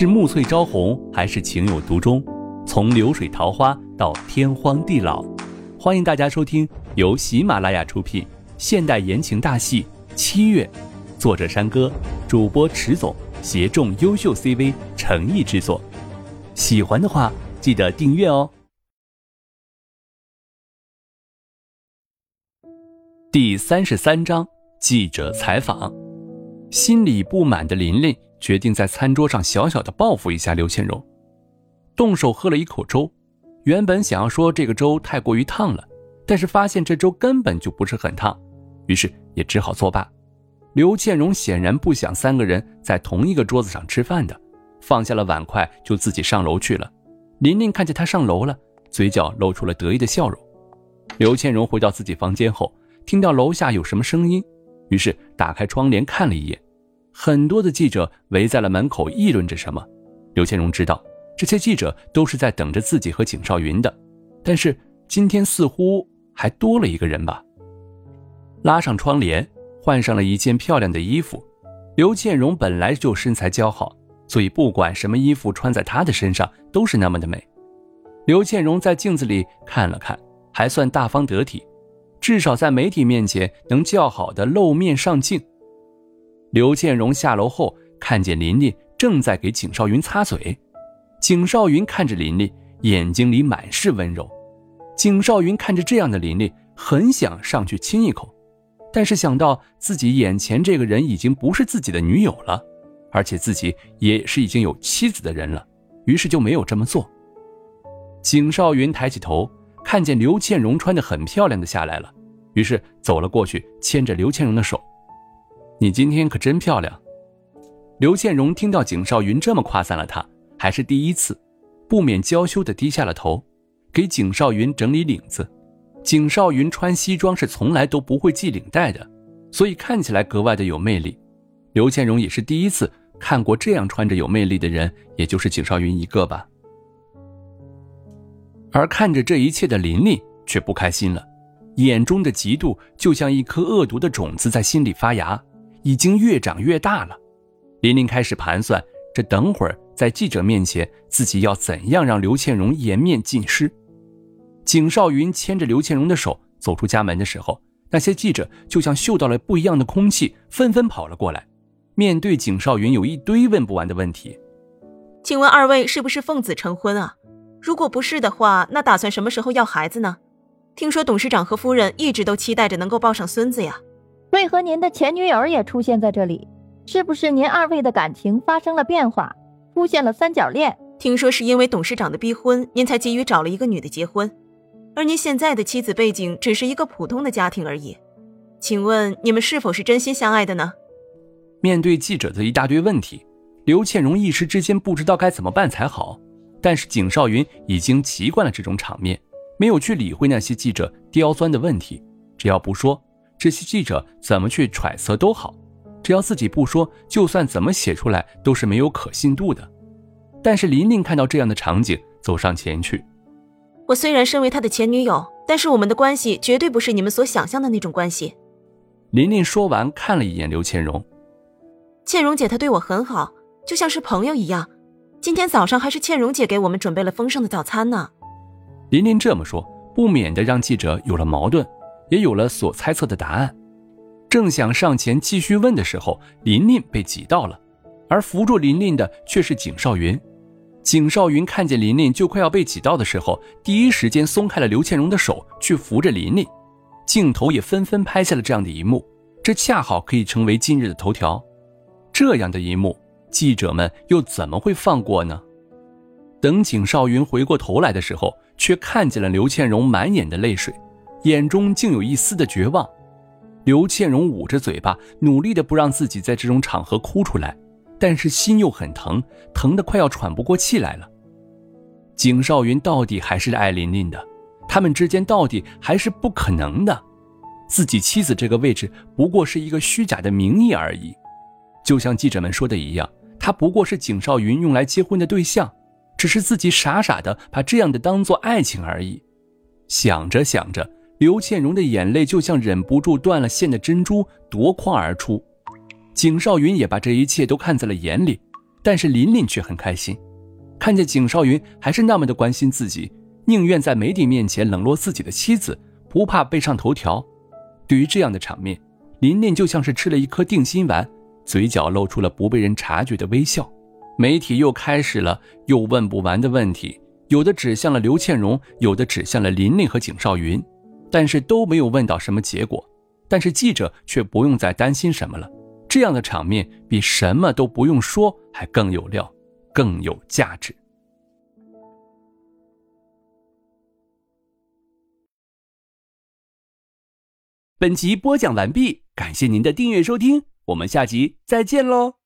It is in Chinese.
是暮翠朝红，还是情有独钟？从流水桃花到天荒地老，欢迎大家收听由喜马拉雅出品现代言情大戏《七月》，作者山歌，主播迟总，协众优秀 CV 诚意制作。喜欢的话，记得订阅哦。第三十三章记者采访。心里不满的琳琳决定在餐桌上小小的报复一下刘倩蓉，动手喝了一口粥。原本想要说这个粥太过于烫了，但是发现这粥根本就不是很烫，于是也只好作罢。刘倩蓉显然不想三个人在同一个桌子上吃饭的，放下了碗筷就自己上楼去了。琳琳看见她上楼了，嘴角露出了得意的笑容。刘倩蓉回到自己房间后，听到楼下有什么声音。于是打开窗帘看了一眼，很多的记者围在了门口议论着什么。刘倩蓉知道这些记者都是在等着自己和景少云的，但是今天似乎还多了一个人吧。拉上窗帘，换上了一件漂亮的衣服。刘倩蓉本来就身材姣好，所以不管什么衣服穿在她的身上都是那么的美。刘倩蓉在镜子里看了看，还算大方得体。至少在媒体面前能较好的露面上镜。刘建荣下楼后，看见琳琳正在给景少云擦嘴。景少云看着琳琳，眼睛里满是温柔。景少云看着这样的琳琳，很想上去亲一口，但是想到自己眼前这个人已经不是自己的女友了，而且自己也是已经有妻子的人了，于是就没有这么做。景少云抬起头。看见刘倩荣穿的很漂亮的下来了，于是走了过去，牵着刘倩荣的手：“你今天可真漂亮。”刘倩荣听到景少云这么夸赞了她，还是第一次，不免娇羞的低下了头，给景少云整理领子。景少云穿西装是从来都不会系领带的，所以看起来格外的有魅力。刘倩荣也是第一次看过这样穿着有魅力的人，也就是景少云一个吧。而看着这一切的琳琳却不开心了，眼中的嫉妒就像一颗恶毒的种子在心里发芽，已经越长越大了。琳琳开始盘算，这等会儿在记者面前，自己要怎样让刘倩蓉颜面尽失。景少云牵着刘倩蓉的手走出家门的时候，那些记者就像嗅到了不一样的空气，纷纷跑了过来。面对景少云有一堆问不完的问题，请问二位是不是奉子成婚啊？如果不是的话，那打算什么时候要孩子呢？听说董事长和夫人一直都期待着能够抱上孙子呀。为何您的前女友也出现在这里？是不是您二位的感情发生了变化，出现了三角恋？听说是因为董事长的逼婚，您才急于找了一个女的结婚，而您现在的妻子背景只是一个普通的家庭而已。请问你们是否是真心相爱的呢？面对记者的一大堆问题，刘倩蓉一时之间不知道该怎么办才好。但是景少云已经习惯了这种场面，没有去理会那些记者刁钻的问题。只要不说，这些记者怎么去揣测都好；只要自己不说，就算怎么写出来都是没有可信度的。但是琳琳看到这样的场景，走上前去。我虽然身为他的前女友，但是我们的关系绝对不是你们所想象的那种关系。琳琳说完，看了一眼刘倩蓉。倩蓉姐她对我很好，就像是朋友一样。今天早上还是倩蓉姐给我们准备了丰盛的早餐呢。琳琳这么说，不免的让记者有了矛盾，也有了所猜测的答案。正想上前继续问的时候，琳琳被挤到了，而扶住琳琳的却是景少云。景少云看见琳琳就快要被挤到的时候，第一时间松开了刘倩蓉的手，去扶着琳琳。镜头也纷纷拍下了这样的一幕，这恰好可以成为今日的头条。这样的一幕。记者们又怎么会放过呢？等景少云回过头来的时候，却看见了刘倩蓉满眼的泪水，眼中竟有一丝的绝望。刘倩蓉捂着嘴巴，努力的不让自己在这种场合哭出来，但是心又很疼，疼得快要喘不过气来了。景少云到底还是爱琳琳的，他们之间到底还是不可能的。自己妻子这个位置不过是一个虚假的名义而已，就像记者们说的一样。他不过是景少云用来结婚的对象，只是自己傻傻的把这样的当做爱情而已。想着想着，刘倩蓉的眼泪就像忍不住断了线的珍珠夺眶而出。景少云也把这一切都看在了眼里，但是琳琳却很开心，看见景少云还是那么的关心自己，宁愿在媒体面前冷落自己的妻子，不怕背上头条。对于这样的场面，琳琳就像是吃了一颗定心丸，嘴角露出了不被人察觉的微笑。媒体又开始了又问不完的问题，有的指向了刘倩蓉，有的指向了琳琳和景少云，但是都没有问到什么结果。但是记者却不用再担心什么了。这样的场面比什么都不用说还更有料，更有价值。本集播讲完毕，感谢您的订阅收听，我们下集再见喽。